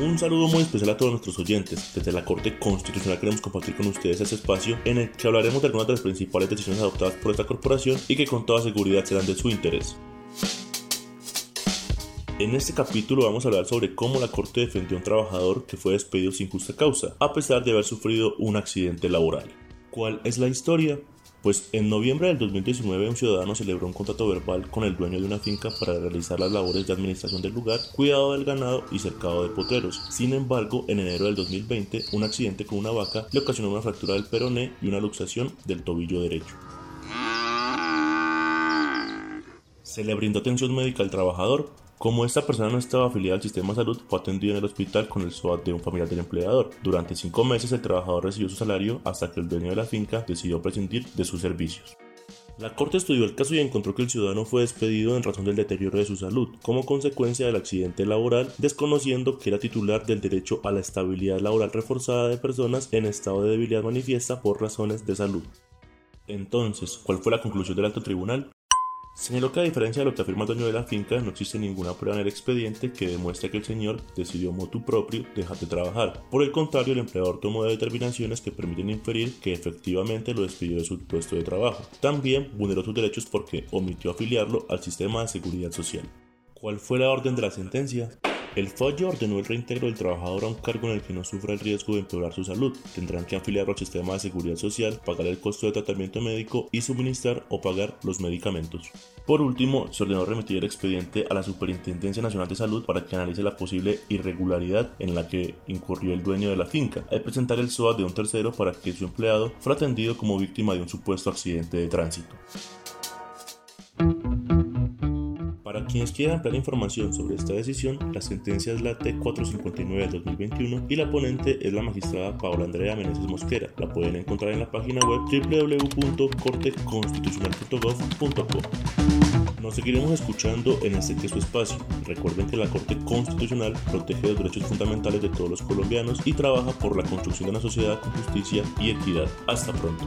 Un saludo muy especial a todos nuestros oyentes. Desde la Corte Constitucional queremos compartir con ustedes este espacio en el que hablaremos de algunas de las principales decisiones adoptadas por esta corporación y que con toda seguridad serán de su interés. En este capítulo vamos a hablar sobre cómo la Corte defendió a un trabajador que fue despedido sin justa causa, a pesar de haber sufrido un accidente laboral. ¿Cuál es la historia? Pues en noviembre del 2019 un ciudadano celebró un contrato verbal con el dueño de una finca para realizar las labores de administración del lugar, cuidado del ganado y cercado de poteros. Sin embargo, en enero del 2020, un accidente con una vaca le ocasionó una fractura del peroné y una luxación del tobillo derecho. Se le brindó atención médica al trabajador, como esta persona no estaba afiliada al sistema de salud, fue atendido en el hospital con el SOAT de un familiar del empleador. Durante cinco meses el trabajador recibió su salario hasta que el dueño de la finca decidió prescindir de sus servicios. La Corte estudió el caso y encontró que el ciudadano fue despedido en razón del deterioro de su salud, como consecuencia del accidente laboral, desconociendo que era titular del derecho a la estabilidad laboral reforzada de personas en estado de debilidad manifiesta por razones de salud. Entonces, ¿cuál fue la conclusión del alto tribunal? Señaló que a diferencia de lo que afirma el dueño de la finca, no existe ninguna prueba en el expediente que demuestre que el señor decidió motu propio dejar de trabajar. Por el contrario, el empleador tomó determinaciones que permiten inferir que efectivamente lo despidió de su puesto de trabajo. También vulneró sus derechos porque omitió afiliarlo al sistema de seguridad social. ¿Cuál fue la orden de la sentencia? El fallo ordenó el reintegro del trabajador a un cargo en el que no sufra el riesgo de empeorar su salud. Tendrán que afiliarlo al sistema de seguridad social, pagar el costo de tratamiento médico y suministrar o pagar los medicamentos. Por último, se ordenó remitir el expediente a la Superintendencia Nacional de Salud para que analice la posible irregularidad en la que incurrió el dueño de la finca, al presentar el SOA de un tercero para que su empleado fuera atendido como víctima de un supuesto accidente de tránsito. Para quienes quieran ampliar información sobre esta decisión, la sentencia es la T459 del 2021 y la ponente es la magistrada Paola Andrea Meneses Mosquera. La pueden encontrar en la página web www.corteconstitucional.gov.co. Nos seguiremos escuchando en este que su espacio. Recuerden que la Corte Constitucional protege los derechos fundamentales de todos los colombianos y trabaja por la construcción de una sociedad con justicia y equidad. Hasta pronto.